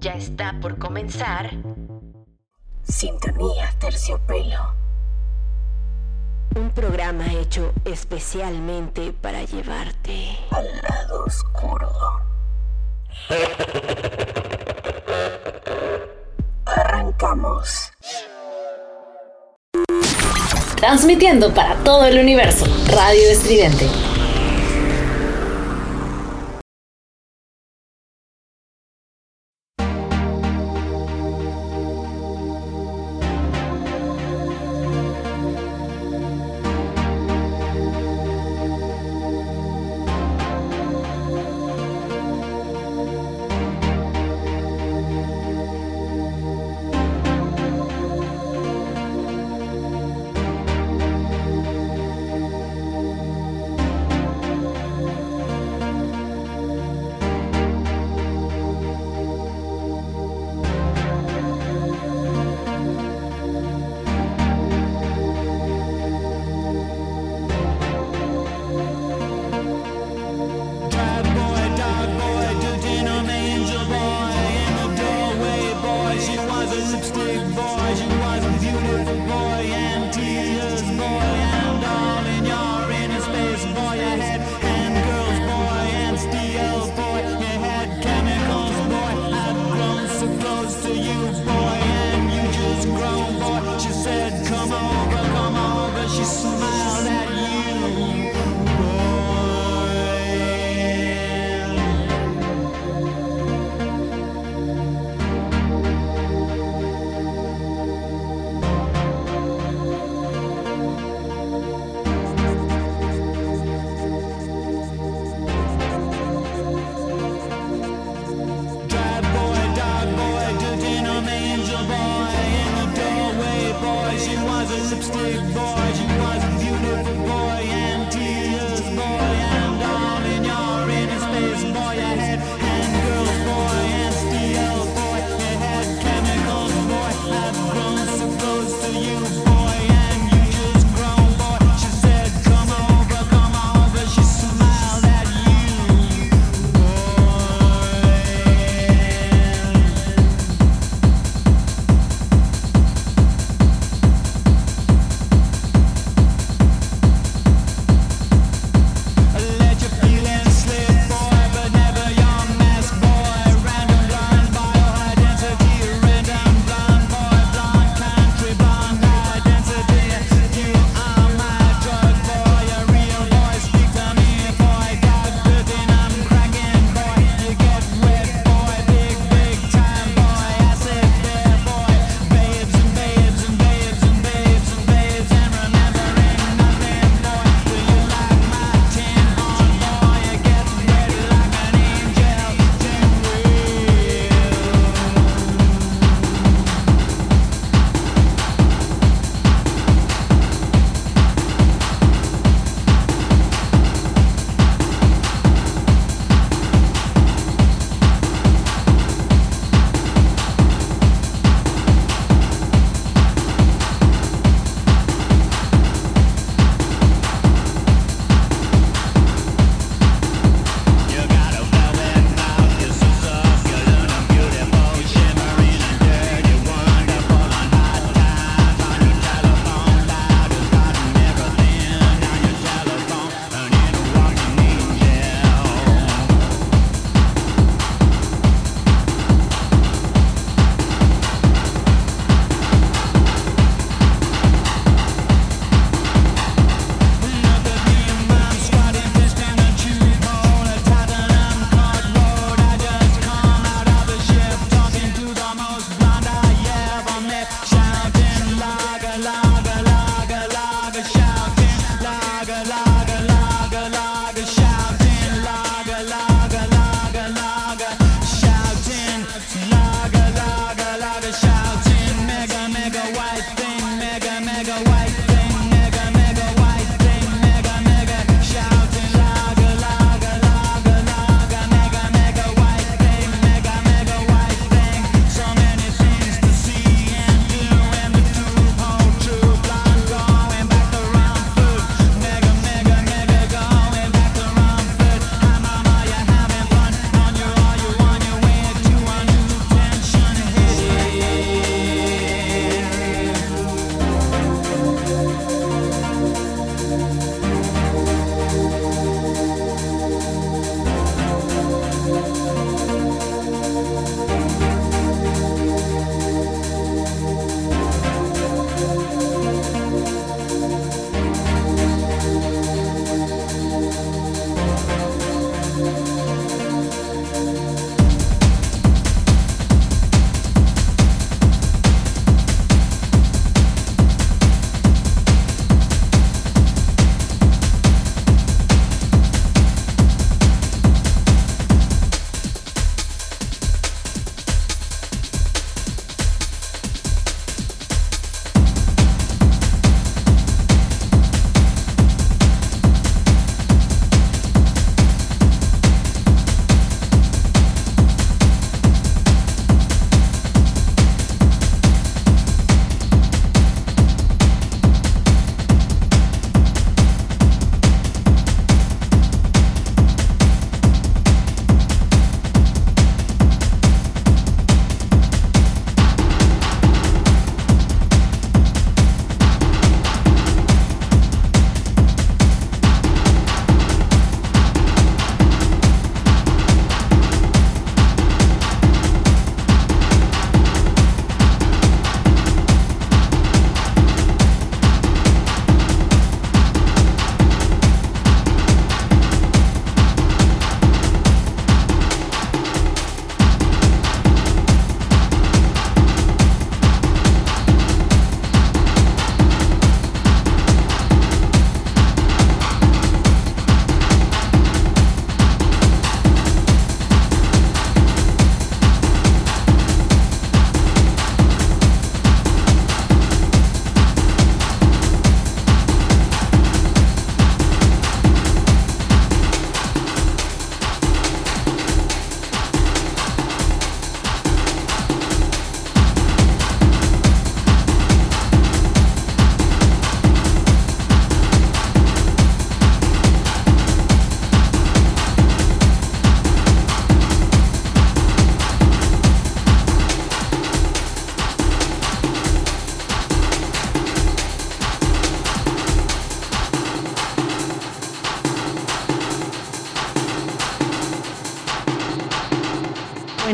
Ya está por comenzar. Sintonía Terciopelo. Un programa hecho especialmente para llevarte al lado oscuro. Arrancamos. Transmitiendo para todo el universo, Radio Estridente.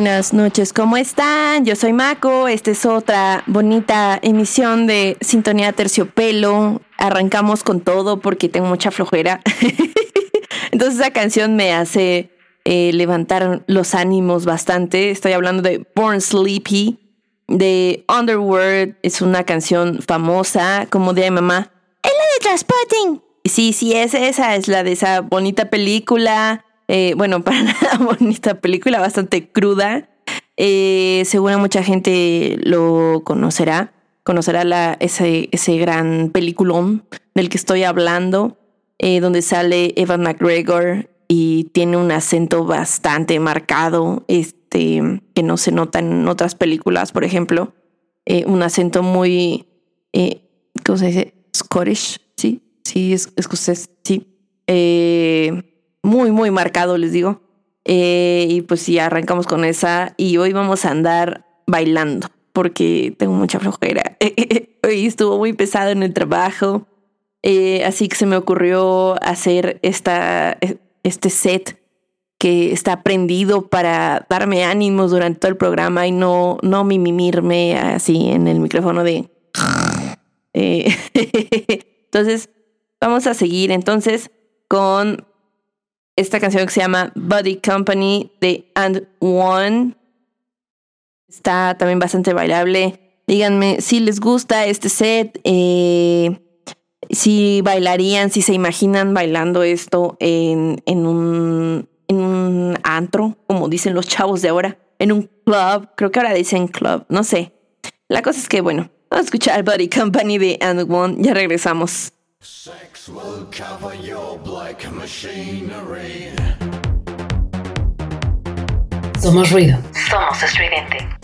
Buenas noches, ¿cómo están? Yo soy Mako, esta es otra bonita emisión de Sintonía Terciopelo. Arrancamos con todo porque tengo mucha flojera. Entonces esa canción me hace eh, levantar los ánimos bastante. Estoy hablando de Born Sleepy, de Underworld. Es una canción famosa, como de mamá. Es la de Transporting. Sí, sí, es esa, es la de esa bonita película eh, bueno, para nada bonita película, bastante cruda. Eh, seguro mucha gente lo conocerá, conocerá la, ese, ese gran peliculón del que estoy hablando, eh, donde sale Evan McGregor y tiene un acento bastante marcado, este, que no se nota en otras películas, por ejemplo. Eh, un acento muy, ¿cómo se dice? Scottish, sí, sí, es escocés, sí. Eh, muy, muy marcado, les digo. Eh, y pues sí, arrancamos con esa y hoy vamos a andar bailando porque tengo mucha flojera. hoy estuvo muy pesado en el trabajo, eh, así que se me ocurrió hacer esta, este set que está prendido para darme ánimos durante todo el programa y no, no mimimirme así en el micrófono de... Eh, entonces, vamos a seguir entonces con esta canción que se llama Body Company de And One. Está también bastante bailable. Díganme si les gusta este set, eh, si bailarían, si se imaginan bailando esto en, un, en un antro, como dicen los chavos de ahora, en un club, creo que ahora dicen club, no sé. La cosa es que, bueno, vamos a escuchar Body Company de And One, ya regresamos. Sex will cover your black machinery. Somos ruido. Somos estridente.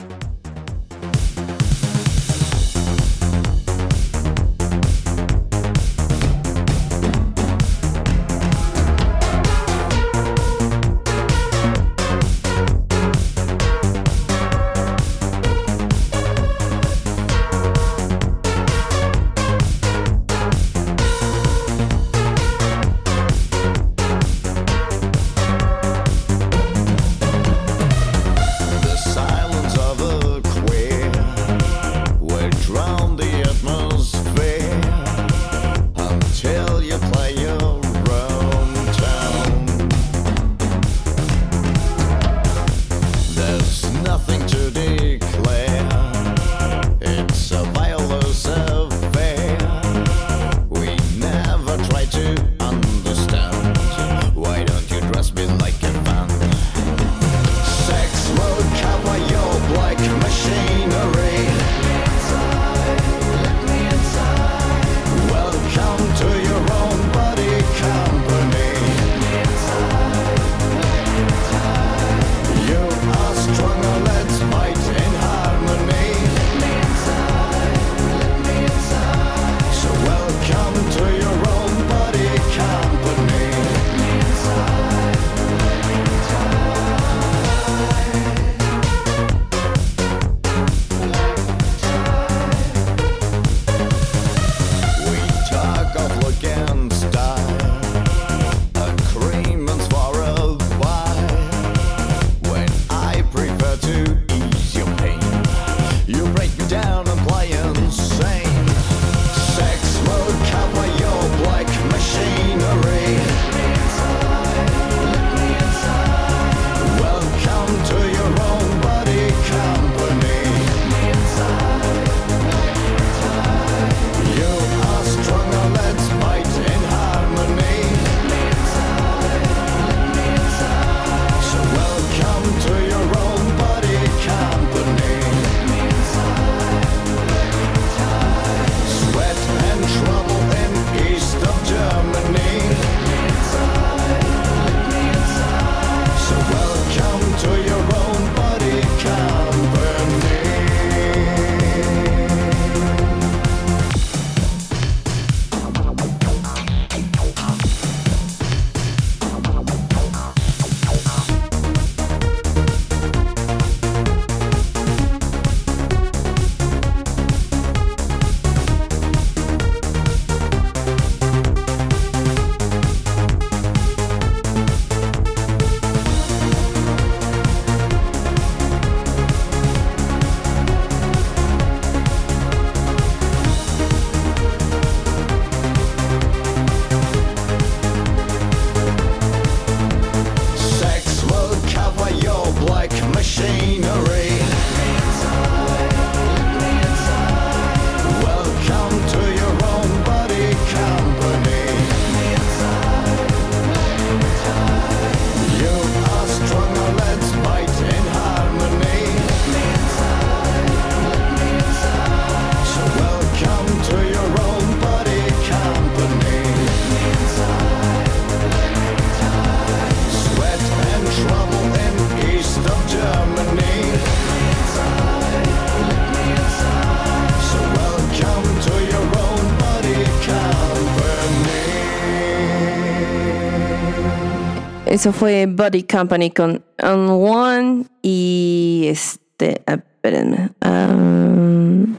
Eso fue Body Company con On One y este, espérenme. um,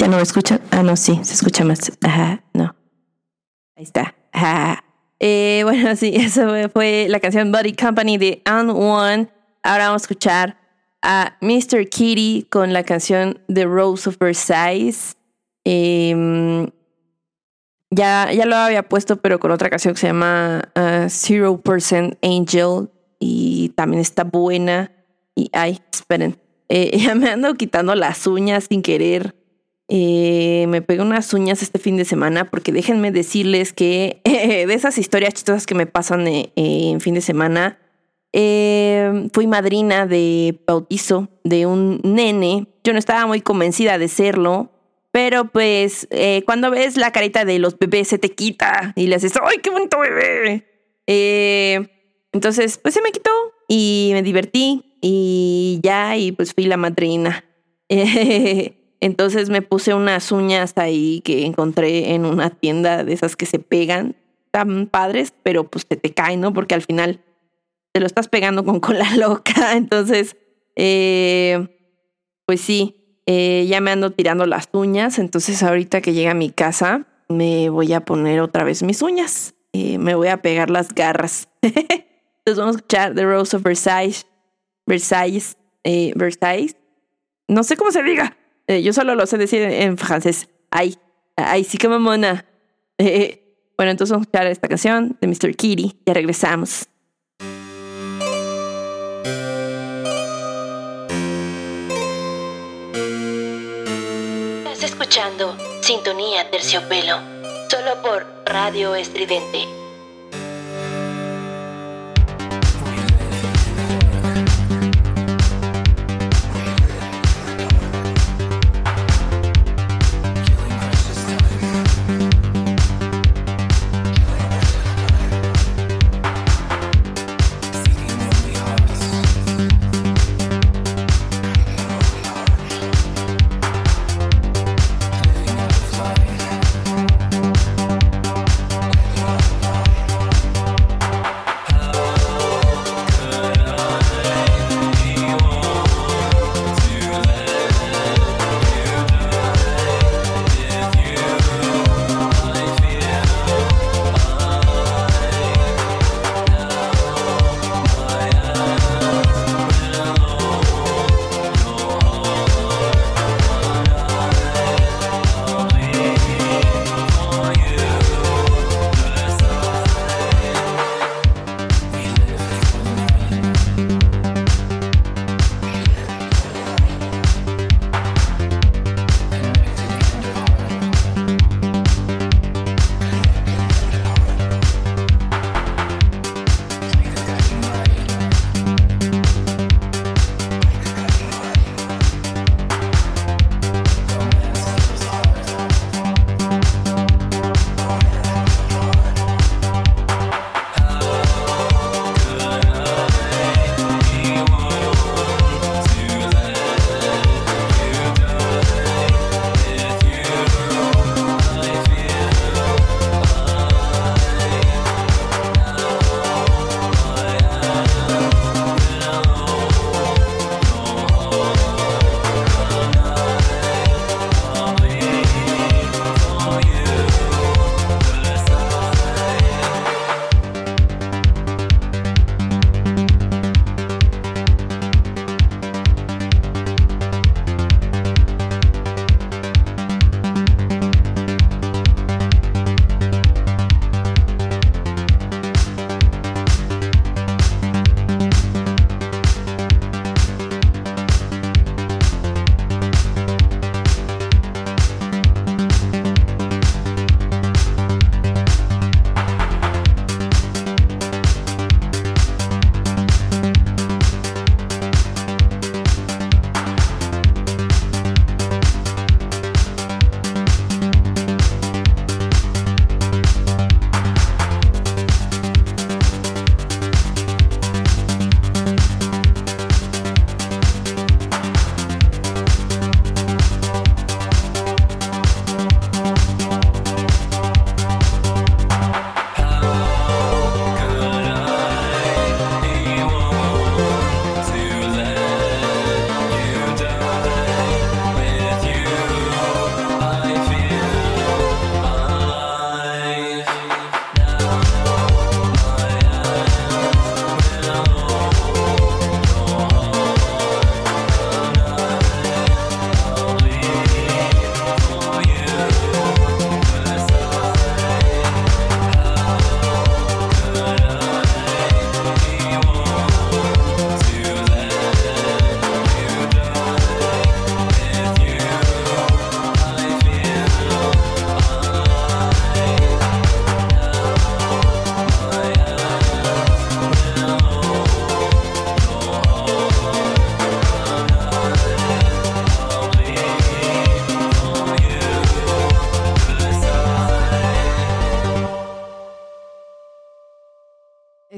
¿Ya no me escuchan? Ah, no, sí, se escucha más. Ajá, no. Ahí está. Ajá. Eh, bueno, sí, eso fue- la canción Body Company de On One. Ahora vamos a escuchar a Mr. Kitty con la canción The Rose of Versailles. Em, ya, ya lo había puesto, pero con otra canción que se llama uh, Zero Percent Angel. Y también está buena. Y ay, esperen. Eh, ya me ando quitando las uñas sin querer. Eh, me pegué unas uñas este fin de semana porque déjenme decirles que de esas historias chistosas que me pasan eh, en fin de semana, fui madrina de bautizo de un nene. Yo no estaba muy convencida de serlo, pero pues eh, cuando ves la carita de los bebés se te quita y le haces, ¡ay, qué bonito bebé! Eh, entonces, pues se me quitó y me divertí y ya, y pues fui la madrina. entonces me puse unas uñas ahí que encontré en una tienda de esas que se pegan, tan padres, pero pues se te caen, ¿no? Porque al final te lo estás pegando con cola loca. Entonces, eh, pues sí, eh, ya me ando tirando las uñas. Entonces, ahorita que llegue a mi casa, me voy a poner otra vez mis uñas. Eh, me voy a pegar las garras. Entonces, vamos a escuchar The Rose of Versailles. Versailles. eh, Versailles. No sé cómo se diga. Eh, yo solo lo sé decir en, francés. Ay, ay, sí que mamona. Bueno, entonces vamos a escuchar esta canción de Mr. Kitty. Ya regresamos. Sintonía Terciopelo, solo por Radio Estridente.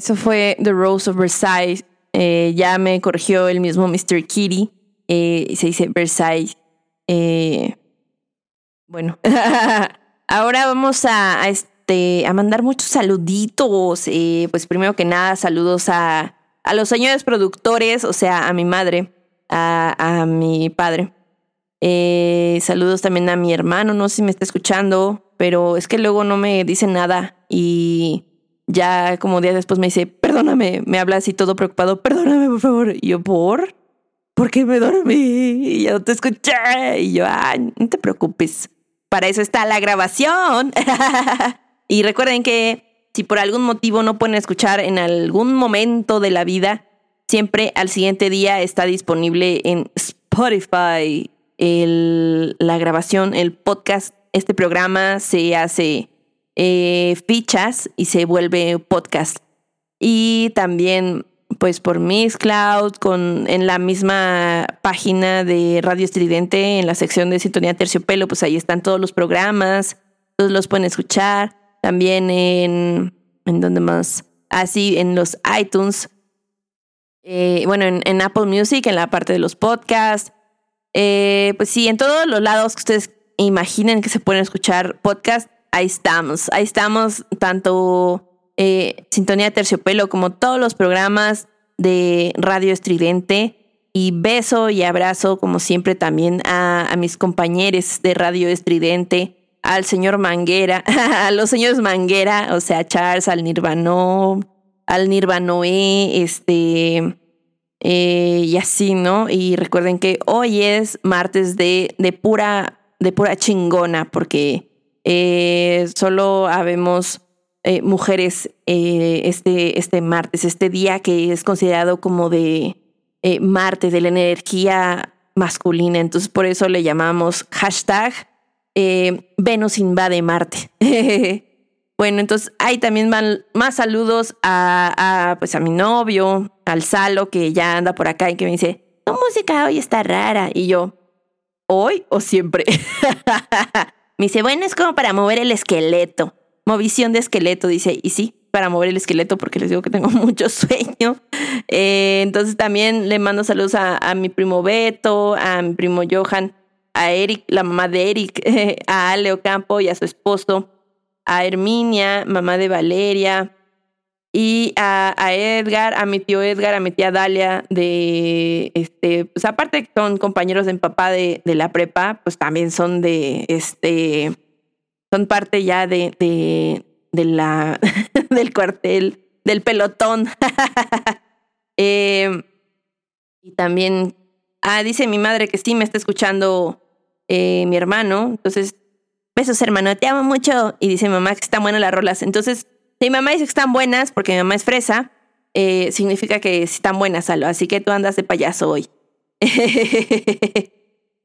Eso fue The Rose of Versailles. Eh, ya me corrigió el mismo Mr. Kitty. Eh, se dice Versailles. Eh, bueno, ahora vamos a, este, a mandar muchos saluditos. Eh, pues primero que nada, saludos a, a los señores productores, o sea, a mi madre, a, a mi padre. Saludos también a mi hermano, no sé si me está escuchando, pero es que luego no me dice nada y ya como días después me dice, perdóname, me habla así todo preocupado, perdóname por favor. Y yo, ¿por? Porque me dormí y ya no te escuché. Y yo, ay, no te preocupes, para eso está la grabación. y recuerden que si por algún motivo no pueden escuchar en algún momento de la vida, siempre al siguiente día está disponible en Spotify la grabación, el podcast. Este programa se hace eh, fichas y se vuelve podcast. Y también, pues por Mixcloud, con, en la misma página de Radio Estridente, en la sección de Sintonía Terciopelo, pues ahí están todos los programas, todos los pueden escuchar. También en, ¿en dónde más? Así, en los iTunes. Eh, bueno, en, Apple Music, en la parte de los podcasts. Eh, pues sí, en todos los lados que ustedes imaginen que se pueden escuchar podcast, ahí estamos. Ahí estamos, tanto eh, Sintonía Terciopelo como todos los programas de Radio Estridente. Y beso y abrazo, como siempre, también a, mis compañeros de Radio Estridente, al señor Manguera, a los señores Manguera, o sea, Charles, al Nirvano, al Nirvanoé, este, eh, y así, ¿no? Y recuerden que hoy es martes de, de pura, de pura chingona, porque eh, solo habemos eh, mujeres eh, este, este martes, este día que es considerado como de Marte, de la energía masculina. Entonces, por eso le llamamos hashtag Venus invade Marte. bueno, entonces ahí también van más saludos a, pues a mi novio, al Salo, que ya anda por acá y que me dice, tu música hoy está rara. Y yo, ¿hoy o siempre? me dice, bueno, es como para mover el esqueleto. Movición de esqueleto, dice, y sí, para mover el esqueleto porque les digo que tengo mucho sueño. Eh, entonces también le mando saludos a, a mi primo Beto, a mi primo Johan, a Eric, la mamá de Eric, a Ale Ocampo y a su esposo, a Herminia, mamá de Valeria, y a, Edgar, a mi tío Edgar, a mi tía Dalia, de este, pues aparte que son compañeros de papá de, de la prepa, pues también son de este, son parte ya de, de, de la, del cuartel, del pelotón. eh, y también, ah, dice mi madre que sí me está escuchando eh, mi hermano. Entonces, besos, hermano, te amo mucho. Y dice mamá que están buenas las rolas. Entonces, si mi mamá dice que están buenas, porque mi mamá es fresa, eh, significa que están buenas, Salo. Así que tú andas de payaso hoy.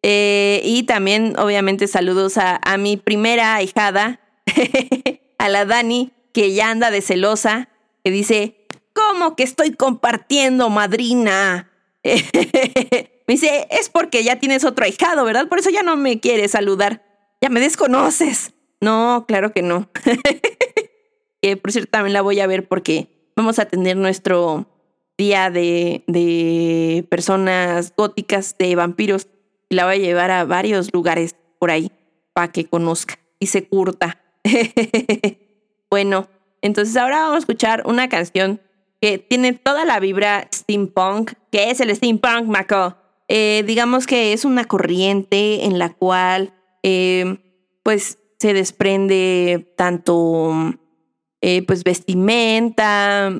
eh, y también, obviamente, saludos a, a mi primera ahijada, a la Dani, que ya anda de celosa, que dice, ¿cómo que estoy compartiendo, madrina? Me dice, es porque ya tienes otro ahijado, ¿verdad? Por eso ya no me quieres saludar. Ya me desconoces. No, claro que no. Que por cierto también la voy a ver porque vamos a tener nuestro día de, de personas góticas, de vampiros. Y la voy a llevar a varios lugares por ahí para que conozca y se curta. bueno, entonces ahora vamos a escuchar una canción que tiene toda la vibra steampunk. ¿Qué es el steampunk, Maco? Eh, digamos que es una corriente en la cual eh, pues se desprende tanto eh, pues vestimenta,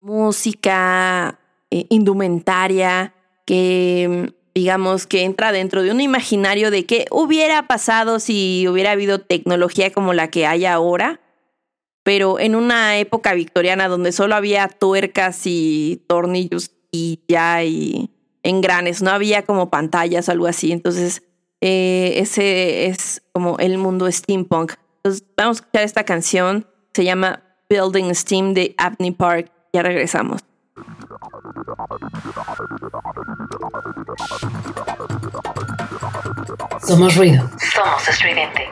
música, eh, indumentaria, que digamos que entra dentro de un imaginario de qué hubiera pasado si hubiera habido tecnología como la que hay ahora, pero en una época victoriana donde solo había tuercas y tornillos y ya y engranes, no había como pantallas o algo así. Entonces, eh, ese es como el mundo steampunk. Entonces, vamos a escuchar esta canción. Se llama Building Steam de Abney Park. Ya regresamos. Somos ruido. Somos estridente.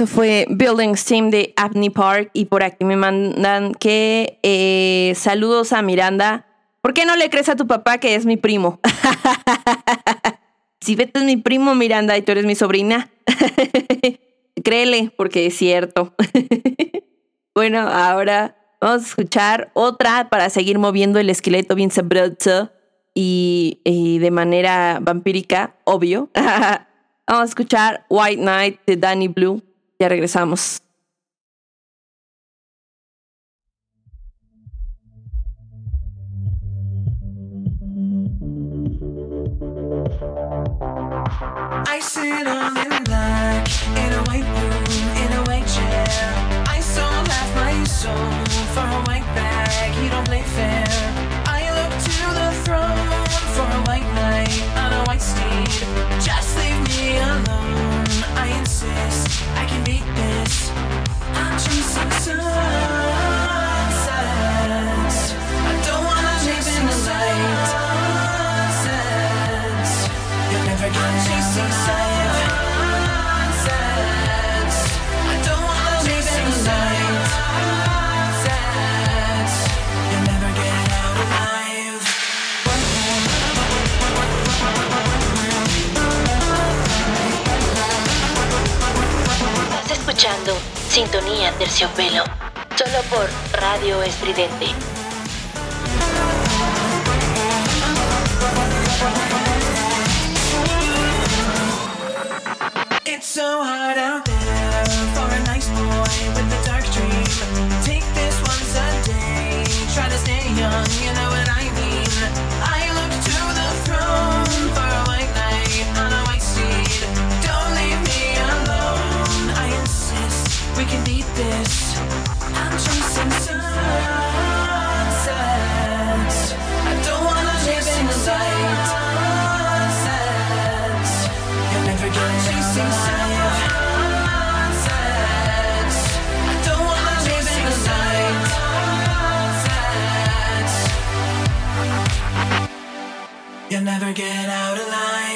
Eso fue Building Steam de Apney Park y por aquí me mandan que eh, saludos a Miranda. ¿Por qué no le crees a tu papá que es mi primo? si Beto es mi primo, Miranda, y tú eres mi sobrina, créele, porque es cierto. bueno, ahora vamos a escuchar otra para seguir moviendo el esqueleto bien sabroso y, y de manera vampírica, obvio. vamos a escuchar White Night de Danny Blue. Ya regresamos. Sintonía Terciopelo, solo por Radio Estridente. Never get out alive.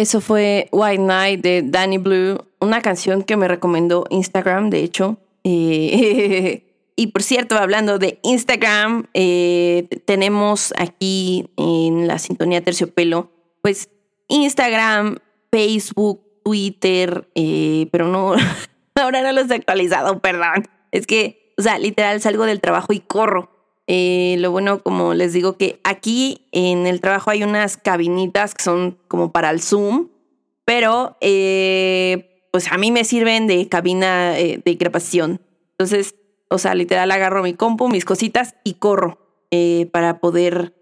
Eso fue White Night de Danny Blue, una canción que me recomendó Instagram, de hecho. Eh, y por cierto, hablando de Instagram, eh, tenemos aquí en la sintonía terciopelo, pues Instagram, Facebook, Twitter, eh, pero no, ahora no los he actualizado, perdón. Es que, o sea, literal salgo del trabajo y corro. Eh, lo bueno, como les digo, que aquí en el trabajo hay unas cabinitas que son como para el Zoom, pero eh, pues a mí me sirven de cabina eh, de grabación. Entonces, o sea, literal agarro mi compu, mis cositas y corro para poder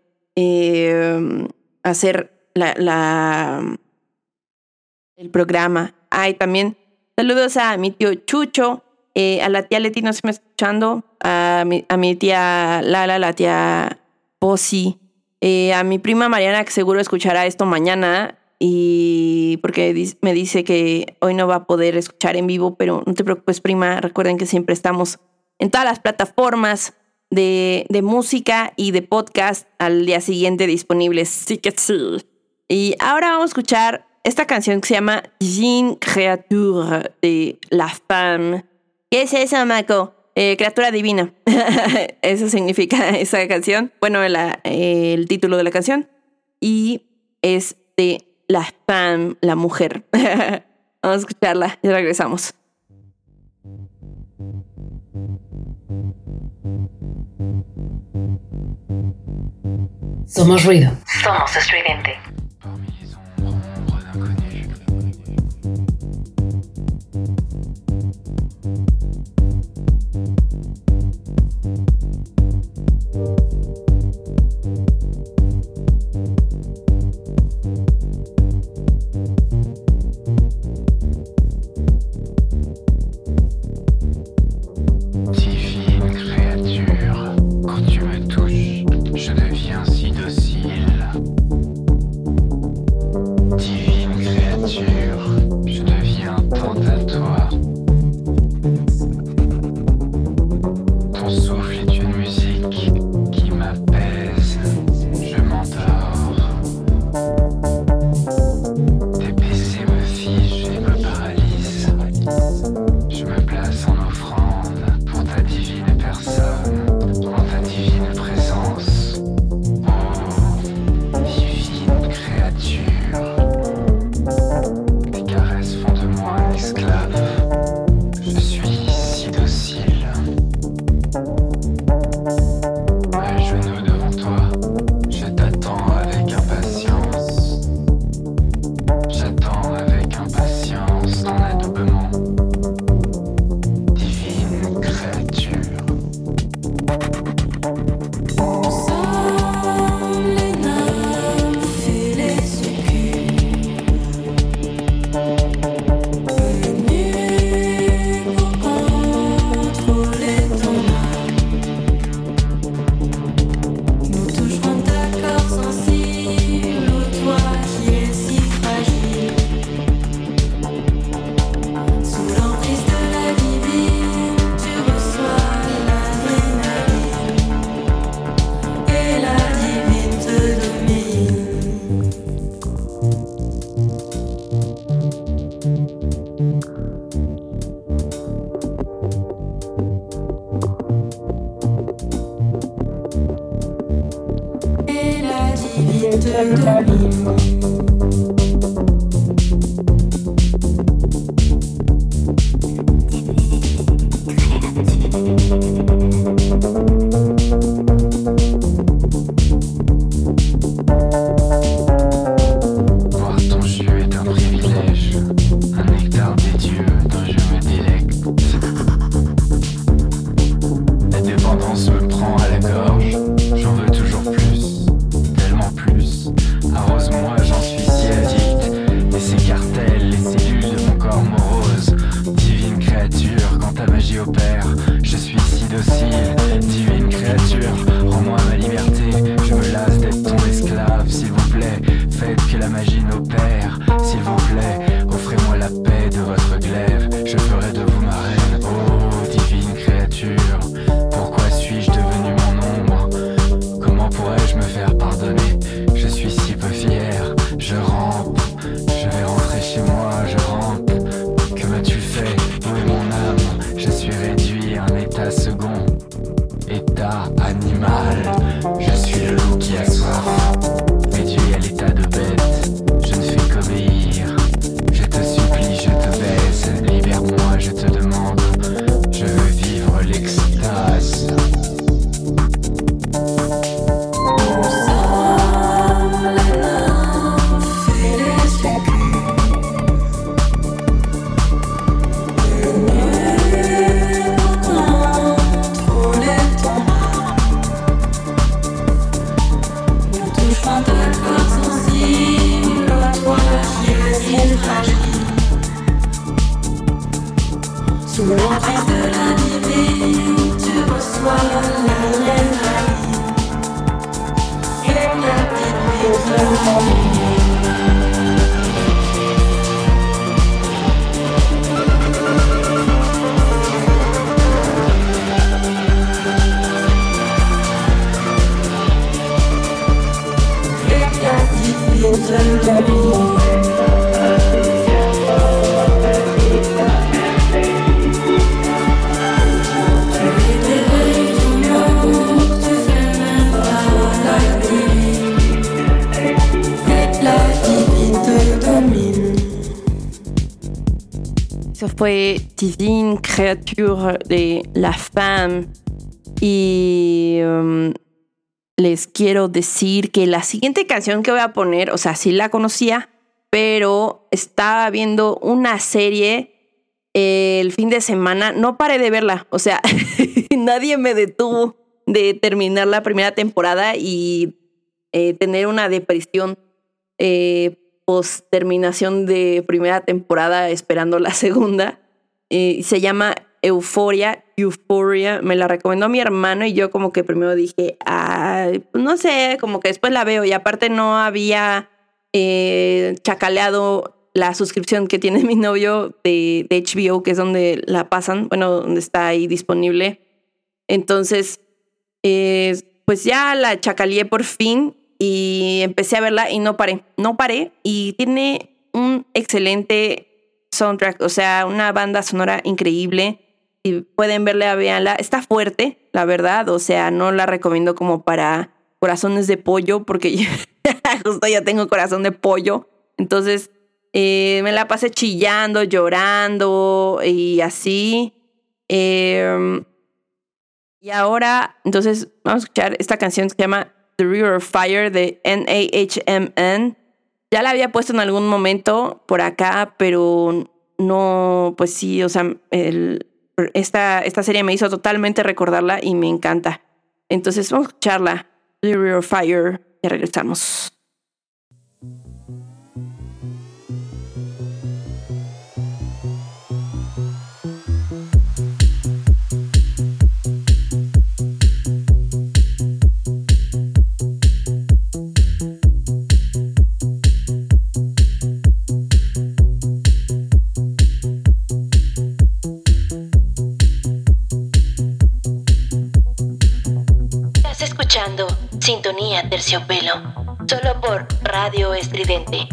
hacer la, la- el programa. Ay, también saludos a mi tío Chucho, eh, a la tía Leti, no sé escuchando, a mi, a mi tía Lala, la tía Posi, eh, a mi prima Mariana, que seguro escuchará esto mañana, y porque me dice que hoy no va a poder escuchar en vivo, pero no te preocupes, prima. Recuerden que siempre estamos en todas las plataformas de, de música y de podcast al día siguiente disponibles. Sí que sí. Y ahora vamos a escuchar esta canción que se llama Jean Créature de La Femme. ¿Qué es eso, Mako? Eh, criatura divina. eso significa esa canción. Bueno, la- eh, el título de la canción. Y es de La Femme, la mujer. Vamos a escucharla y regresamos. Somos ruido. Somos estridente. De La Femme. Y um, les quiero decir que la siguiente canción que voy a poner, o sea, sí la conocía, pero estaba viendo una serie el fin de semana. No paré de verla, o sea, nadie me detuvo de terminar la primera temporada y eh, tener una depresión eh, post terminación de primera temporada esperando la segunda. Eh, se llama Euforia, Euphoria. Me la recomendó mi hermano y yo como que primero dije, ay, pues no sé, como que después la veo y aparte no había eh, chacaleado la suscripción que tiene mi novio de, de HBO, que es donde la pasan, bueno, donde está ahí disponible. Entonces, eh, pues ya la chacaleé por fin y empecé a verla y no paré, no paré y tiene un excelente soundtrack, o sea, una banda sonora increíble. Si pueden verla, véanla. Está fuerte, la verdad, o sea, no la recomiendo como para corazones de pollo porque yo- justo ya tengo corazón de pollo. Entonces, eh, me la pasé chillando, llorando y así. Em, y ahora, entonces, vamos a escuchar esta canción que se llama The River of Fire de NAHMN. Ya la había puesto en algún momento por acá, pero no, pues sí, o sea, el- esta, esta serie me hizo totalmente recordarla y me encanta. Entonces, vamos a escucharla. Fire. Ya regresamos. Sintonía Terciopelo, solo por Radio Estridente.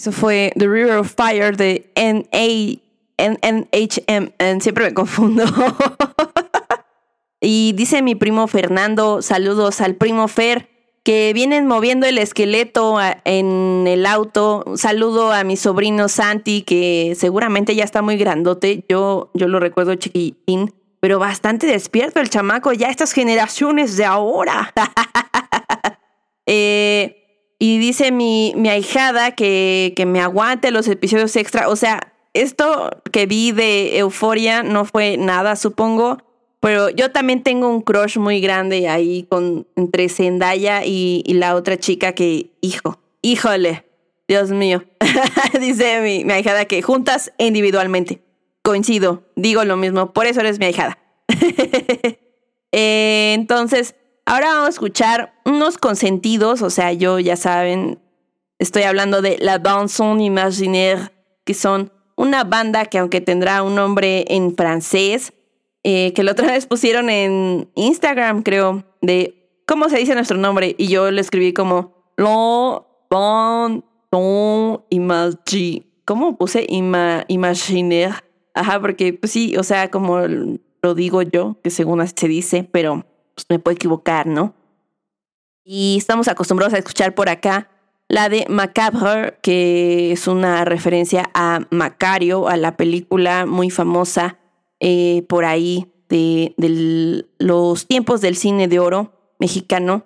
Eso fue The River of Fire de NHM. Siempre me confundo. y dice mi primo Fernando, saludos al primo Fer, que vienen moviendo el esqueleto en el auto. Un saludo a mi sobrino Santi, que seguramente ya está muy grandote. Yo, yo lo recuerdo chiquitín, pero bastante despierto el chamaco, ya estas generaciones de ahora. Eh, y dice mi, mi ahijada que, que me aguante los episodios extra. O sea, esto que vi de Euforia no fue nada, supongo. Pero yo también tengo un crush muy grande ahí con entre Zendaya y, y la otra chica que, hijo, híjole, Dios mío. dice mi, mi ahijada que juntas individualmente. Coincido, digo lo mismo, por eso eres mi ahijada. Eh, entonces, ahora vamos a escuchar unos consentidos, o sea, yo ya saben, estoy hablando de La Danson Imaginaire, que son una banda que aunque tendrá un nombre en francés, eh, que la otra vez pusieron en Instagram, creo, de cómo se dice nuestro nombre, y yo lo escribí como La Danson Imaginaire. ¿Cómo puse Ima Imaginaire? Ajá, porque pues sí, o sea, como lo digo yo, que según se dice, pero pues, me puedo equivocar, ¿no? Y estamos acostumbrados a escuchar por acá la de Macabre, que es una referencia a Macario, a la película muy famosa eh, por ahí de, los tiempos del cine de oro mexicano.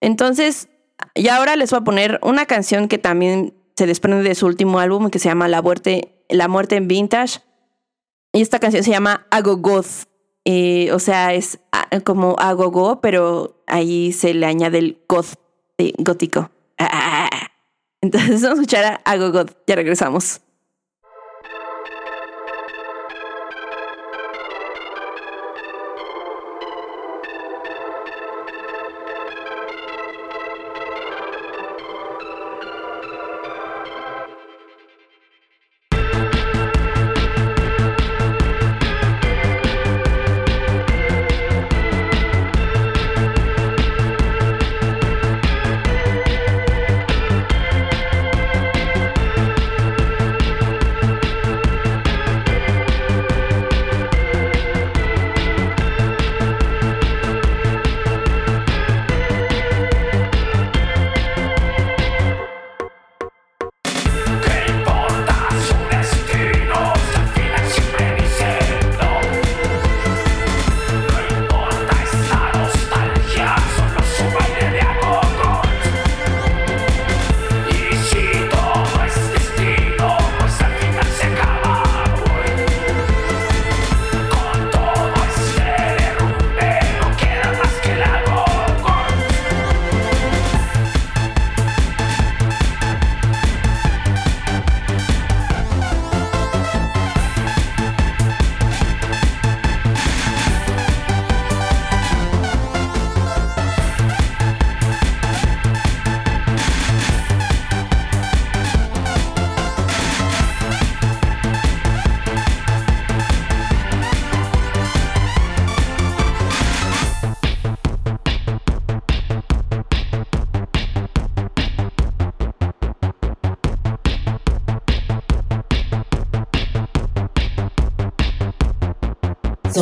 Entonces, y ahora les voy a poner una canción que también se desprende de su último álbum, que se llama La Muerte, La Muerte en Vintage. Y esta canción se llama Agogoth. Eh, o sea, es ah, como agogo, pero ahí se le añade el goth, gótico. Ah. Entonces vamos a escuchar a. Ya regresamos.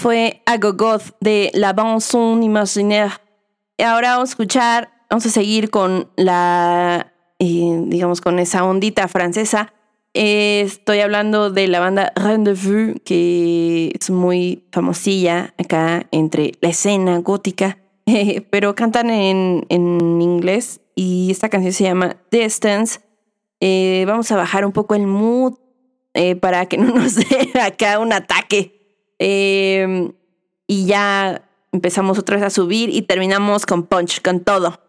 Fue Agogoth de La Bande Son Imaginaire. Ahora vamos a escuchar, vamos a seguir con la, eh, digamos, con esa ondita francesa. Eh, estoy hablando de la banda Rendezvous, que es muy famosilla acá entre la escena gótica, pero cantan en, en inglés y esta canción se llama Distance. Eh, vamos a bajar un poco el mood eh, para que no nos dé acá un ataque. Eh, y ya empezamos otra vez a subir y terminamos con punch, con todo.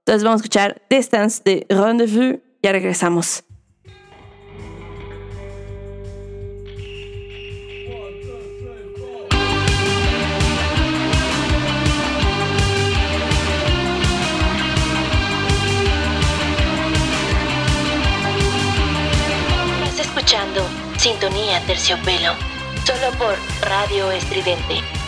Entonces vamos a escuchar Distance de Rendezvous. Ya regresamos. Estás escuchando Sintonía Terciopelo, solo por Radio Estridente.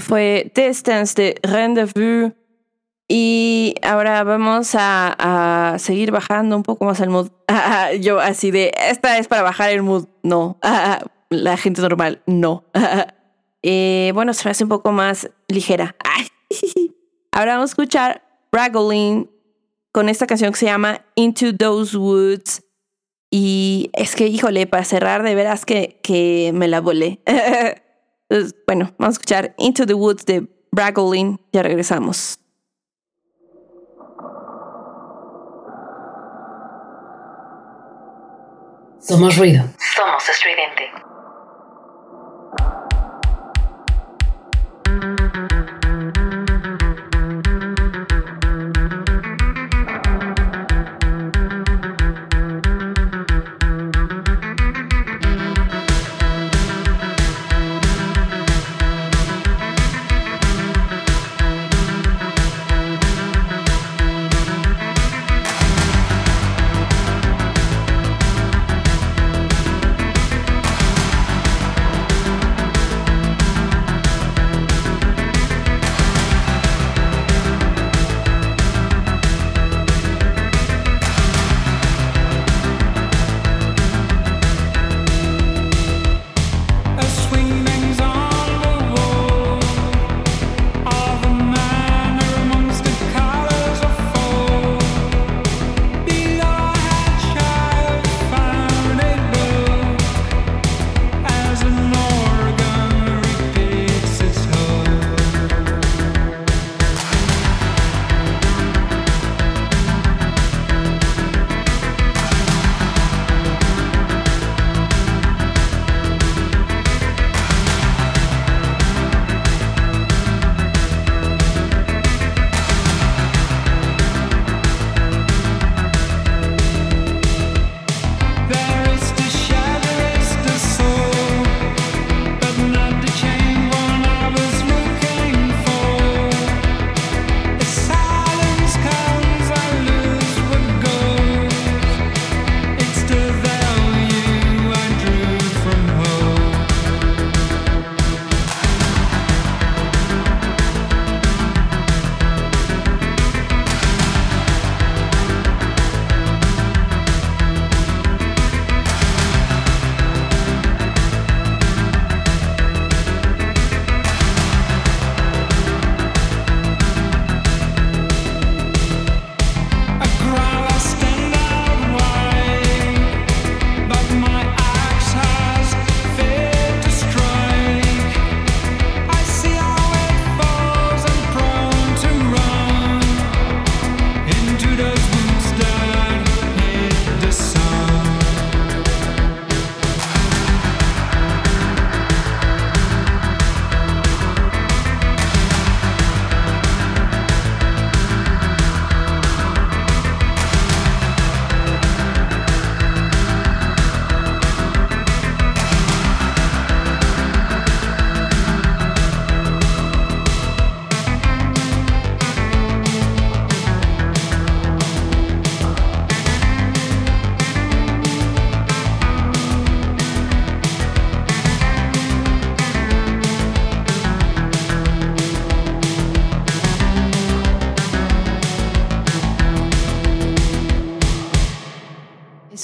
Fue Distance de Rendezvous. Y ahora vamos a, a seguir bajando un poco más el mood. Ah, Yo así de, esta es para bajar el mood. No. Ah, La gente normal, no. Eh, bueno, se hace un poco más ligera. Ahora vamos a escuchar Ragolin con esta canción que se llama Into Those Woods. Y es que, híjole, para cerrar, de veras que, que me la volé. Entonces, bueno, vamos a escuchar Into the Woods de Bragolin. Ya regresamos. Somos ruido. Somos estridente.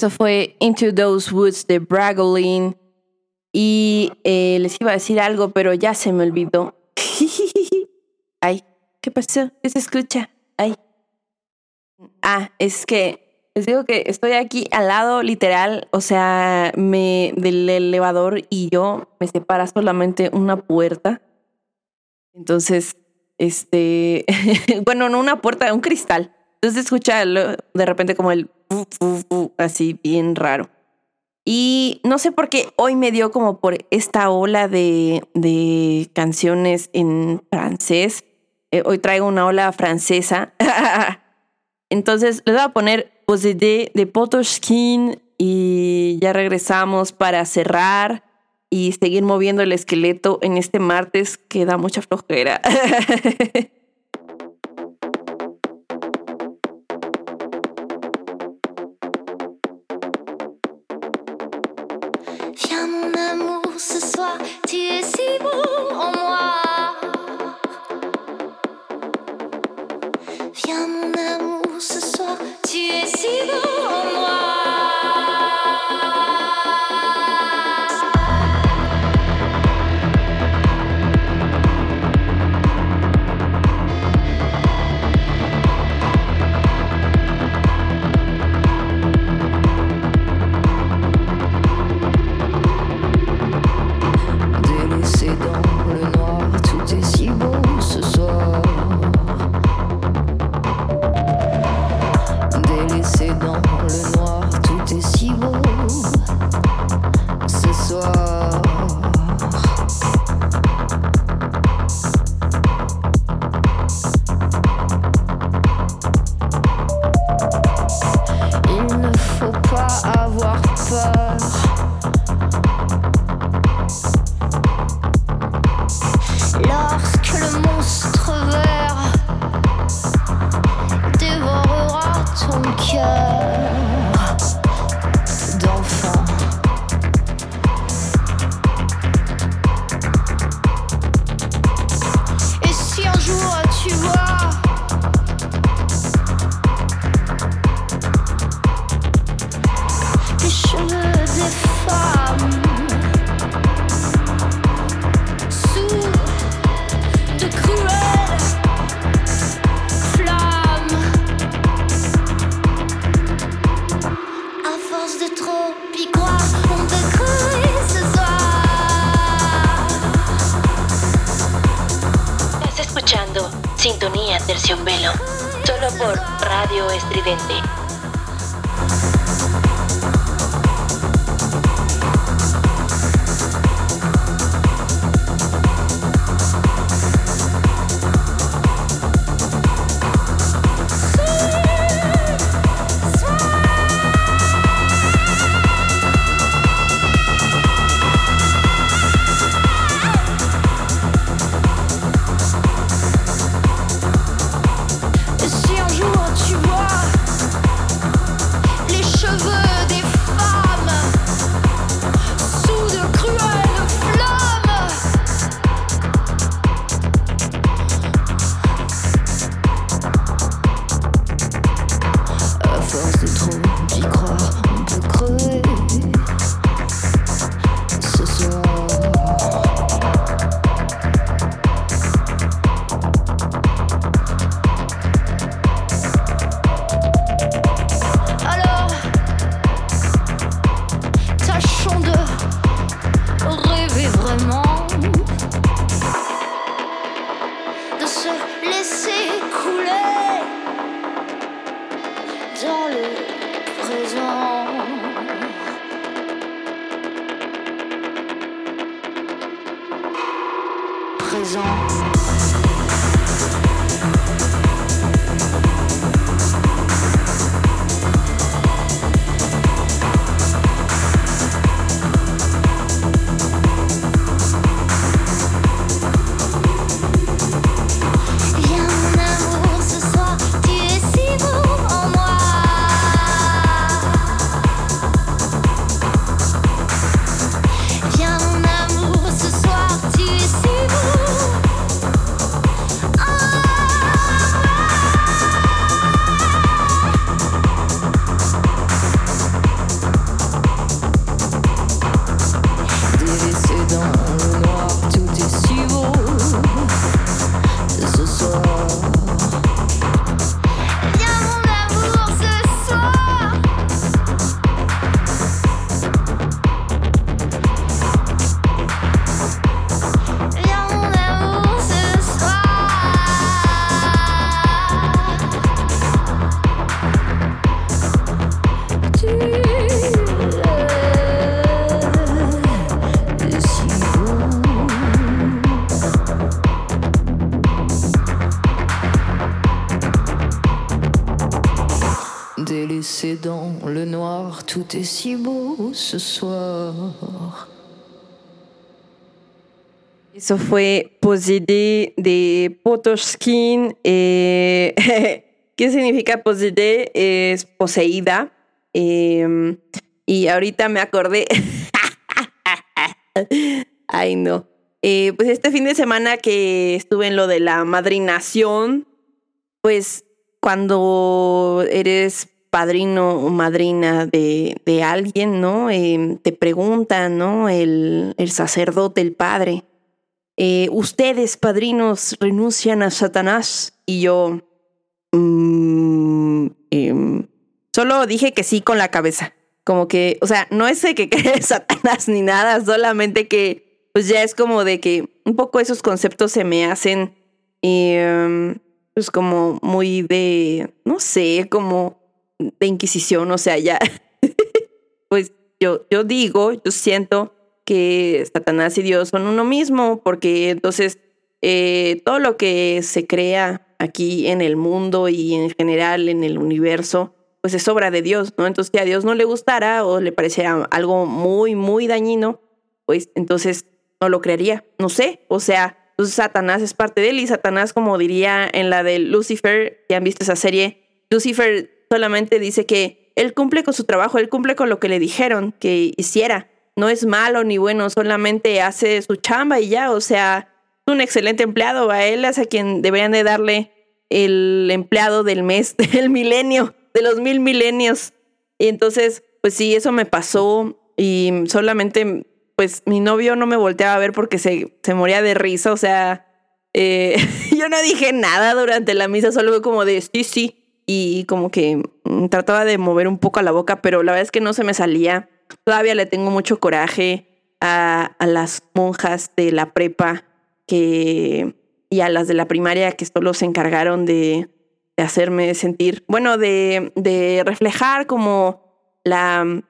Eso fue Into Those Woods de Bragolin. Y eh, les iba a decir algo, pero ya se me olvidó. Ay, ¿qué pasó? ¿Qué se escucha? Ay. Ah, es que les digo que estoy aquí al lado, literal, o sea, me del elevador y yo me separa solamente una puerta. Entonces, este, bueno, no una puerta, un cristal. Entonces escucha de repente como el fu, fu, fu, así bien raro. Y no sé por qué hoy me dio como por esta ola de, de canciones en francés. Eh, hoy traigo una ola francesa. Entonces les voy a poner Possédé de Potoshkin y ya regresamos para cerrar y seguir moviendo el esqueleto en este martes que da mucha flojera. Viens mon amour ce soir, tu es si beau Radio dans le noir, tout est si beau ce soir. Eso fue Posede de Potoskin. Eh, ¿Qué significa Posede? Es poseída. Eh, y ahorita me acordé. Ay, no. Eh, pues este fin de semana que estuve en lo de la madrinación, pues cuando eres padrino o madrina de, de alguien, ¿no? Eh, te preguntan, ¿no? El, el sacerdote, el padre, eh, ustedes, padrinos, renuncian a Satanás. Y yo, mm, em, solo dije que sí con la cabeza. Como que, o sea, no es de que cree Satanás ni nada, solamente que, pues ya es como de que un poco esos conceptos se me hacen, em, pues como muy de, no sé, como de inquisición, o sea, ya, pues yo, yo digo, yo siento que Satanás y Dios son uno mismo, porque entonces eh, todo lo que se crea aquí en el mundo y en general en el universo, pues es obra de Dios, ¿no? Entonces, si a Dios no le gustara o le pareciera algo muy, muy dañino, pues entonces no lo creería, no sé, o sea, pues Satanás es parte de él y Satanás, como diría en la de Lucifer, ya han visto esa serie, Lucifer solamente dice que él cumple con su trabajo, él cumple con lo que le dijeron que hiciera, no es malo ni bueno, solamente hace su chamba y ya, o sea, es un excelente empleado, a él es a quien deberían de darle el empleado del mes, del milenio, de los mil milenios. Y entonces, pues sí, eso me pasó y solamente, pues mi novio no me volteaba a ver porque se, se moría de risa, o sea, eh, yo no dije nada durante la misa, solo como de sí, sí, y como que mm, trataba de mover un poco la boca, pero la verdad es que no se me salía. Todavía le tengo mucho coraje a, a las monjas de la prepa que y a las de la primaria que solo se encargaron de, de hacerme sentir, bueno, de, de reflejar como la,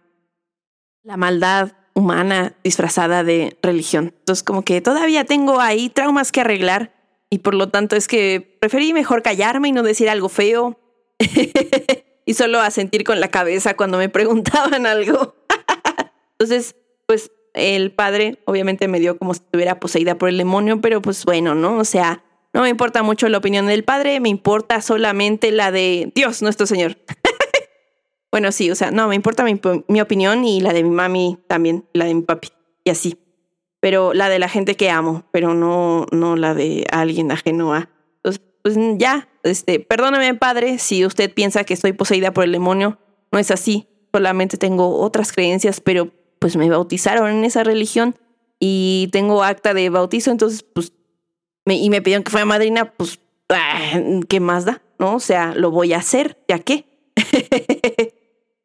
la maldad humana disfrazada de religión. Entonces, como que todavía tengo ahí traumas que arreglar y por lo tanto es que preferí mejor callarme y no decir algo feo y solo asentir con la cabeza cuando me preguntaban algo. Entonces, pues el padre obviamente me dio como si estuviera poseída por el demonio, pero pues bueno, ¿no? O sea, no me importa mucho la opinión del padre, me importa solamente la de Dios nuestro Señor. bueno, sí, o sea, no, me importa mi, mi, opinión y la de mi mami también, la de mi papi, y así. Pero la de la gente que amo, pero no, no la de alguien ajeno a. Pues ya, este, perdóname, padre, si usted piensa que estoy poseída por el demonio, no es así. Solamente tengo otras creencias, pero pues me bautizaron en esa religión y tengo acta de bautizo, entonces pues me, y me pidieron que fuera madrina, pues ah, ¿qué más da? ¿No? O sea, lo voy a hacer, ¿ya qué?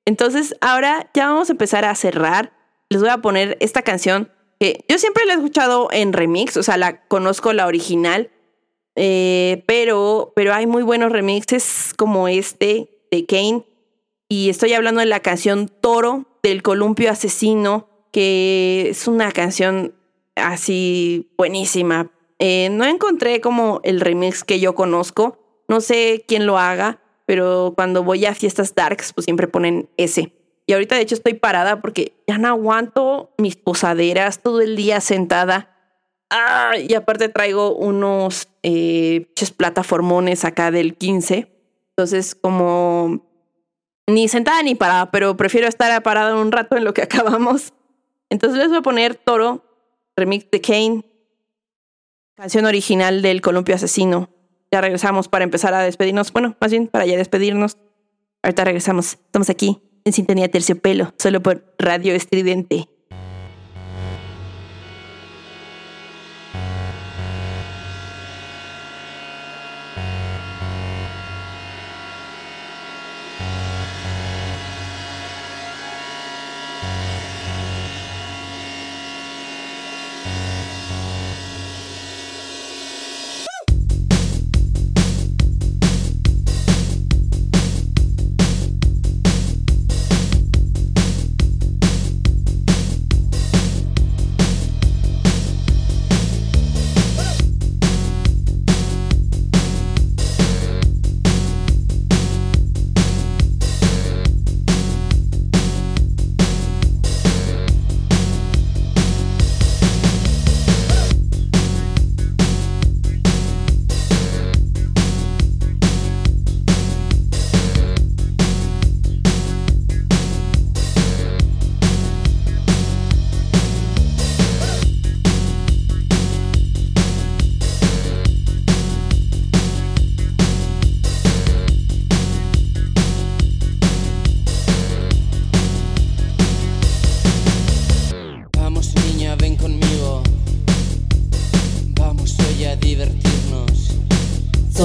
entonces ahora ya vamos a empezar a cerrar. Les voy a poner esta canción que yo siempre la he escuchado en remix, o sea, la conozco la original, eh, pero, pero hay muy buenos remixes como este de Kane. Y estoy hablando de la canción Toro del Columpio Asesino, que es una canción así buenísima. Eh, no encontré como el remix que yo conozco. No sé quién lo haga, pero cuando voy a fiestas darks, pues siempre ponen ese. Y ahorita de hecho estoy parada porque ya no aguanto mis posaderas todo el día sentada. Ah, y aparte traigo unos eh, plataformones acá del 15. Entonces, como ni sentada ni parada, pero prefiero estar parada un rato en lo que acabamos. Entonces les voy a poner Toro, remix de Kane, canción original del Columpio Asesino. Ya regresamos para empezar a despedirnos. Bueno, más bien para ya despedirnos. Ahorita regresamos. Estamos aquí en Sintonía Terciopelo, solo por Radio Estridente.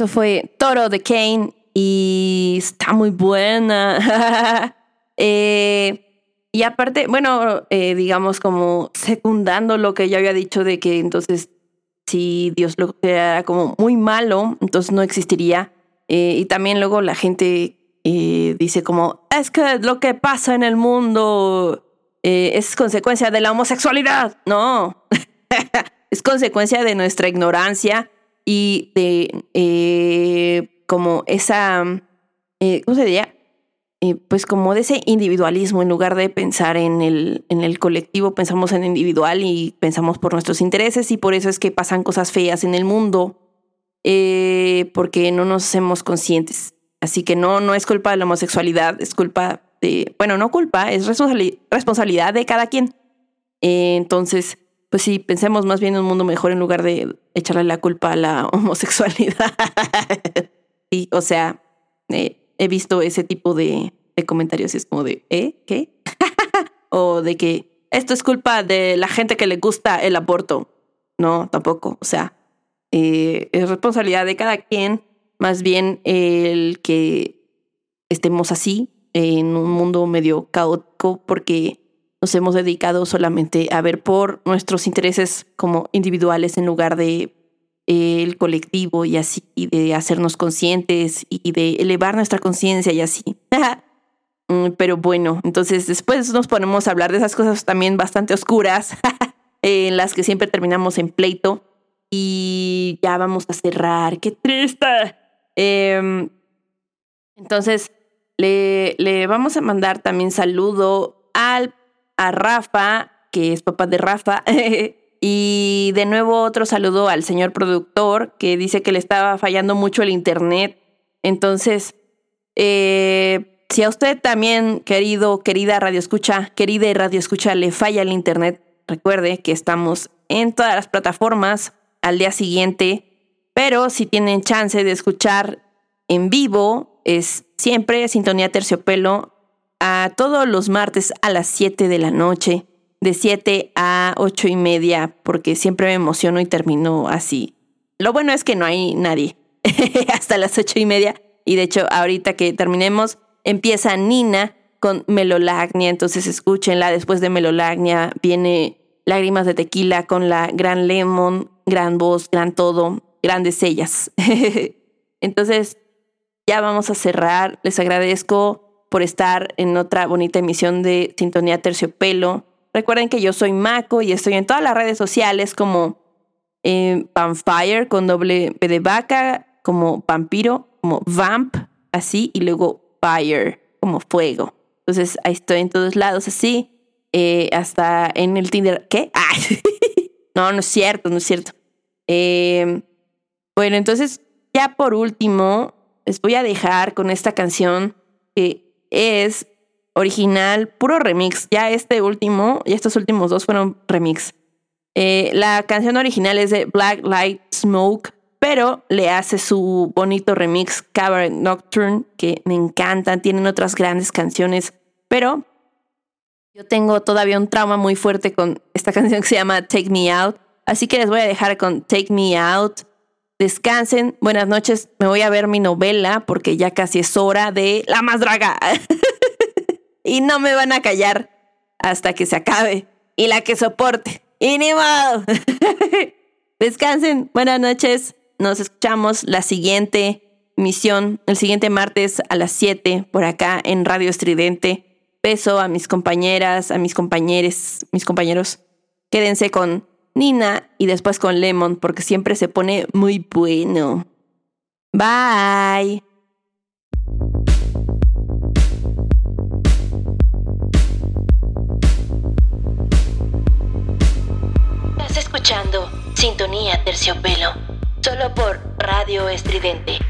Eso fue Toro de Kane y está muy buena. Eh, y aparte, bueno, eh, digamos como secundando lo que ya había dicho de que entonces si Dios lo creara como muy malo, entonces no existiría. Eh, y también luego la gente dice como, es que lo que pasa en el mundo es consecuencia de la homosexualidad. No, es consecuencia de nuestra ignorancia y de eh, como esa, eh, ¿cómo se diría? Eh, pues como de ese individualismo, en lugar de pensar en el, en el colectivo, pensamos en individual y pensamos por nuestros intereses y por eso es que pasan cosas feas en el mundo, porque no nos hacemos conscientes. Así que no, no es culpa de la homosexualidad, es culpa de, bueno, no culpa, es responsabili- responsabilidad de cada quien. Entonces, pues sí, pensemos más bien en un mundo mejor en lugar de echarle la culpa a la homosexualidad. sí, o sea, eh, he visto ese tipo de, comentarios y es como de, ¿eh? ¿Qué? o de que esto es culpa de la gente que le gusta el aborto. No, tampoco. O sea, Eh, es responsabilidad de cada quien, más bien el que estemos así en un mundo medio caótico porque nos hemos dedicado solamente a ver por nuestros intereses como individuales en lugar de eh, el colectivo y así, y de hacernos conscientes y de elevar nuestra conciencia y así. Mm, Pero bueno, entonces después nos ponemos a hablar de esas cosas también bastante oscuras, en las que siempre terminamos en pleito. Y ya vamos a cerrar. ¡Qué triste! Em, entonces, le, le vamos a mandar también saludo al, a Rafa, que es papá de Rafa. y de nuevo otro saludo al señor productor, que dice que le estaba fallando mucho el internet. Entonces, eh, si a usted también, querido, querida radio escucha, querida radio escucha, le falla el internet, recuerde que estamos en todas las plataformas al día siguiente, pero si tienen chance de escuchar en vivo, es siempre Sintonía Terciopelo a todos los martes a las 7 de la noche, de 7 a 8 y media, porque siempre me emociono y termino así. Lo bueno es que no hay nadie hasta las 8 y media, y de hecho ahorita que terminemos, empieza Nina con Melolagnia, entonces escúchenla, después de Melolagnia viene Lágrimas de Tequila con la gran Lemon, gran voz, gran todo, grandes ellas. entonces, ya vamos a cerrar. Les agradezco por estar en otra bonita emisión de Sintonía Terciopelo. Recuerden que yo soy Mako y estoy en todas las redes sociales como eh, Vampire con doble P de vaca, como vampiro, como vamp, así, y luego fire, como fuego. Entonces ahí estoy en todos lados así. eh, hasta en el Tinder. ¿Qué? Ay, no, no es cierto, no es cierto. Eh, bueno, entonces, ya por último, les voy a dejar con esta canción que es original, puro remix. Ya este último, ya estos últimos dos fueron remix. Eh, la canción original es de Black Light Smoke, pero le hace su bonito remix Cabaret Nocturne, que me encantan. Tienen otras grandes canciones, pero yo tengo todavía un trauma muy fuerte con esta canción que se llama Take Me Out. Así que les voy a dejar con Take Me Out. Descansen, buenas noches. Me voy a ver mi novela porque ya casi es hora de La Más Draga. y no me van a callar hasta que se acabe. Y la que soporte. Y ni. Descansen, buenas noches. Nos escuchamos la siguiente misión, el siguiente martes a las 7 por acá en Radio Estridente. Beso a mis compañeras, a mis compañeros, mis compañeros. Quédense con Nina y después con Lemon porque siempre se pone muy bueno. Bye. Estás escuchando Sintonía Terciopelo, solo por Radio Estridente.